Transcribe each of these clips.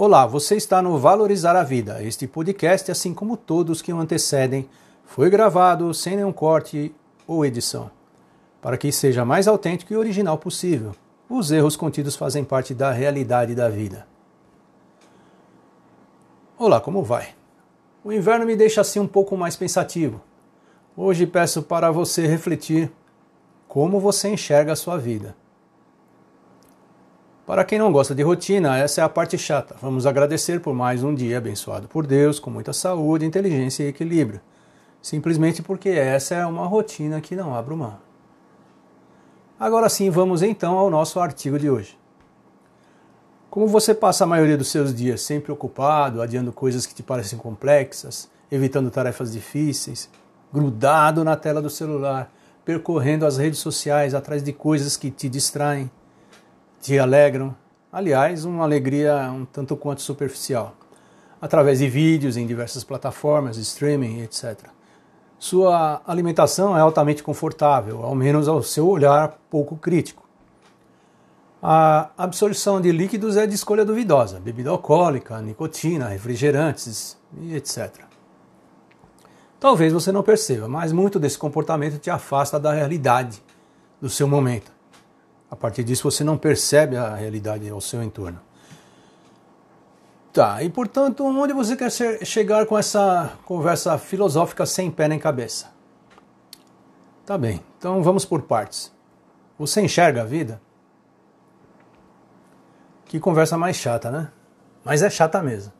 Olá, você está no Valorizar a Vida. Este podcast, assim como todos que o antecedem, foi gravado sem nenhum corte ou edição, para que seja mais autêntico e original possível. Os erros contidos fazem parte da realidade da vida. Olá, como vai? O inverno me deixa assim um pouco mais pensativo. Hoje peço para você refletir como você enxerga a sua vida. Para quem não gosta de rotina, essa é a parte chata. Vamos agradecer por mais um dia abençoado por Deus, com muita saúde, inteligência e equilíbrio. Simplesmente porque essa é uma rotina que não abro mão. Agora sim, vamos então ao nosso artigo de hoje. Como você passa a maioria dos seus dias sempre ocupado, adiando coisas que te parecem complexas, evitando tarefas difíceis, grudado na tela do celular, percorrendo as redes sociais atrás de coisas que te distraem, te alegram. Aliás, uma alegria um tanto quanto superficial, através de vídeos em diversas plataformas, streaming, etc. Sua alimentação é altamente confortável, ao menos ao seu olhar pouco crítico. A absorção de líquidos é de escolha duvidosa, bebida alcoólica, nicotina, refrigerantes etc. Talvez você não perceba, mas muito desse comportamento te afasta da realidade do seu momento. A partir disso, você não percebe a realidade ao seu entorno. Tá, e portanto, onde você quer chegar com essa conversa filosófica sem pé nem cabeça? Tá bem, então vamos por partes. Você enxerga a vida? Que conversa mais chata, né? Mas é chata mesmo.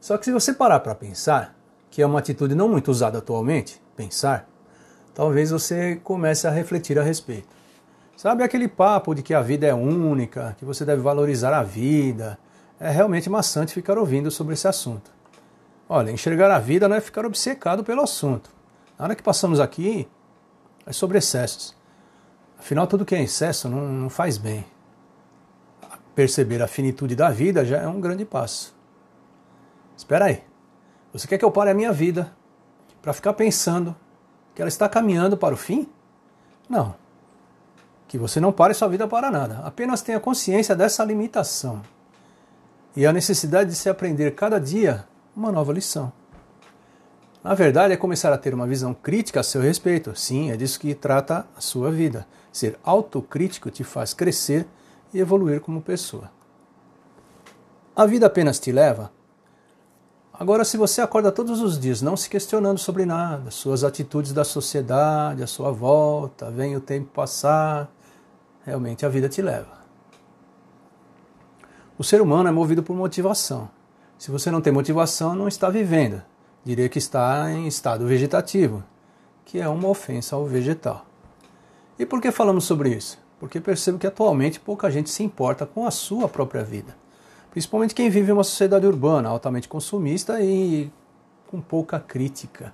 Só que se você parar para pensar, que é uma atitude não muito usada atualmente, pensar, talvez você comece a refletir a respeito. Sabe aquele papo de que a vida é única, que você deve valorizar a vida? É realmente maçante ficar ouvindo sobre esse assunto. Olha, enxergar a vida não é ficar obcecado pelo assunto. Na hora que passamos aqui, é sobre excessos. Afinal, tudo que é excesso não, não faz bem. Perceber a finitude da vida já é um grande passo. Espera aí. Você quer que eu pare a minha vida para ficar pensando que ela está caminhando para o fim? Não que você não pare sua vida para nada, apenas tenha consciência dessa limitação e a necessidade de se aprender cada dia uma nova lição. Na verdade, é começar a ter uma visão crítica a seu respeito. Sim, é disso que trata a sua vida. Ser autocrítico te faz crescer e evoluir como pessoa. A vida apenas te leva. Agora, se você acorda todos os dias não se questionando sobre nada, suas atitudes da sociedade, a sua volta, vem o tempo passar, realmente a vida te leva. O ser humano é movido por motivação. Se você não tem motivação, não está vivendo. Diria que está em estado vegetativo, que é uma ofensa ao vegetal. E por que falamos sobre isso? Porque percebo que atualmente pouca gente se importa com a sua própria vida. Principalmente quem vive em uma sociedade urbana, altamente consumista e com pouca crítica.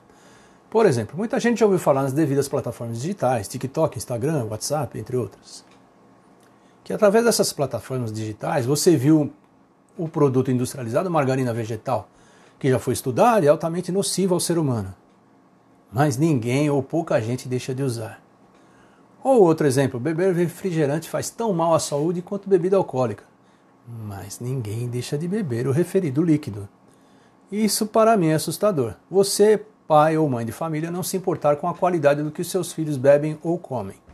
Por exemplo, muita gente já ouviu falar nas devidas plataformas digitais, TikTok, Instagram, WhatsApp, entre outras que através dessas plataformas digitais você viu o produto industrializado margarina vegetal, que já foi estudado e é altamente nocivo ao ser humano. Mas ninguém ou pouca gente deixa de usar. Ou outro exemplo, beber refrigerante faz tão mal à saúde quanto bebida alcoólica. Mas ninguém deixa de beber o referido líquido. Isso para mim é assustador. Você, pai ou mãe de família, não se importar com a qualidade do que seus filhos bebem ou comem.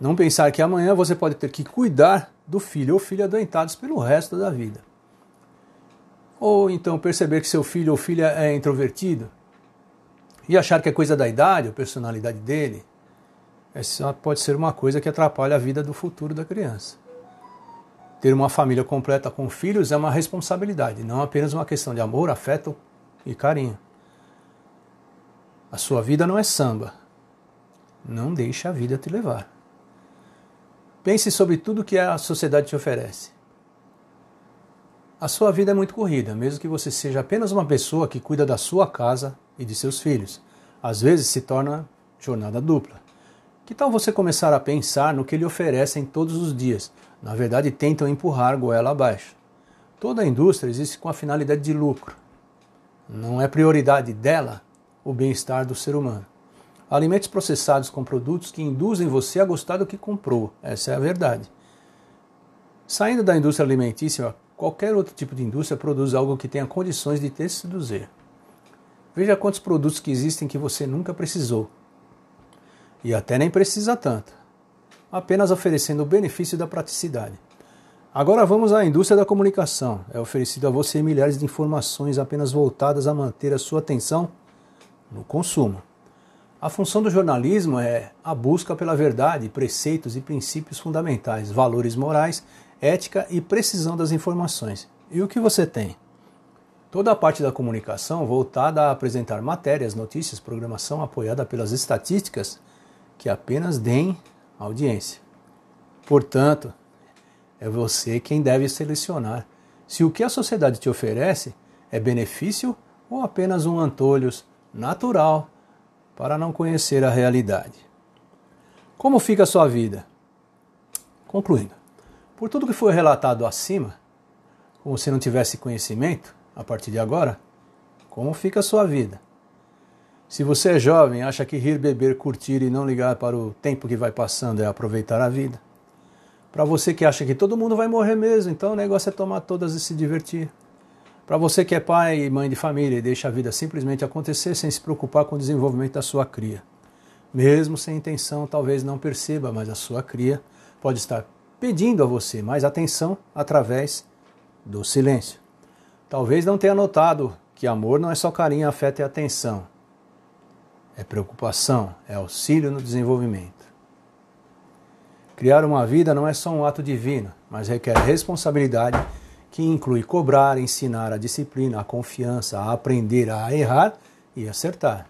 Não pensar que amanhã você pode ter que cuidar do filho ou filha adoentados pelo resto da vida. Ou então perceber que seu filho ou filha é introvertido e achar que é coisa da idade ou personalidade dele. Essa pode ser uma coisa que atrapalha a vida do futuro da criança. Ter uma família completa com filhos é uma responsabilidade, não apenas uma questão de amor, afeto e carinho. A sua vida não é samba. Não deixe a vida te levar. Pense sobre tudo que a sociedade te oferece. A sua vida é muito corrida, mesmo que você seja apenas uma pessoa que cuida da sua casa e de seus filhos. Às vezes se torna jornada dupla. Que tal você começar a pensar no que lhe oferecem todos os dias? Na verdade, tentam empurrar goela abaixo. Toda a indústria existe com a finalidade de lucro. Não é prioridade dela o bem-estar do ser humano. Alimentos processados com produtos que induzem você a gostar do que comprou. Essa é a verdade. Saindo da indústria alimentícia qualquer outro tipo de indústria produz algo que tenha condições de te seduzir. Veja quantos produtos que existem que você nunca precisou. E até nem precisa tanto, apenas oferecendo o benefício da praticidade. Agora vamos à indústria da comunicação. É oferecido a você milhares de informações apenas voltadas a manter a sua atenção no consumo. A função do jornalismo é a busca pela verdade, preceitos e princípios fundamentais, valores morais, ética e precisão das informações. E o que você tem? Toda a parte da comunicação voltada a apresentar matérias, notícias, programação apoiada pelas estatísticas que apenas deem audiência. Portanto, é você quem deve selecionar se o que a sociedade te oferece é benefício ou apenas um antolhos natural para não conhecer a realidade. Como fica a sua vida? Concluindo, por tudo que foi relatado acima, como se não tivesse conhecimento, a partir de agora, como fica a sua vida? Se você é jovem, acha que rir, beber, curtir e não ligar para o tempo que vai passando é aproveitar a vida. Para você que acha que todo mundo vai morrer mesmo, então o negócio é tomar todas e se divertir. Para você que é pai e mãe de família e deixa a vida simplesmente acontecer sem se preocupar com o desenvolvimento da sua cria. Mesmo sem intenção, talvez não perceba, mas a sua cria pode estar pedindo a você mais atenção através do silêncio. Talvez não tenha notado que amor não é só carinho, afeto e atenção. É preocupação, é auxílio no desenvolvimento. Criar uma vida não é só um ato divino, mas requer responsabilidade que inclui cobrar, ensinar a disciplina, a confiança, a aprender a errar e acertar.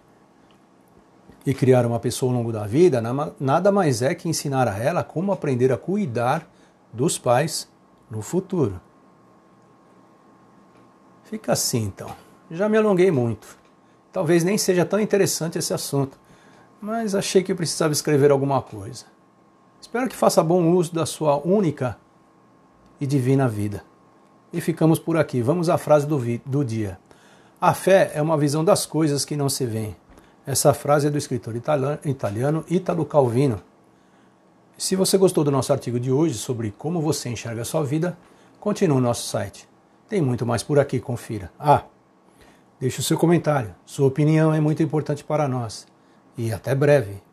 E criar uma pessoa ao longo da vida nada mais é que ensinar a ela como aprender a cuidar dos pais no futuro. Fica assim então. Já me alonguei muito. Talvez nem seja tão interessante esse assunto, mas achei que precisava escrever alguma coisa. Espero que faça bom uso da sua única e divina vida. E ficamos por aqui. Vamos à frase do, do dia. A fé é uma visão das coisas que não se veem. Essa frase é do escritor italiano Italo Calvino. Se você gostou do nosso artigo de hoje sobre como você enxerga a sua vida, continue no nosso site. Tem muito mais por aqui, confira. Ah, deixe o seu comentário. Sua opinião é muito importante para nós. E até breve.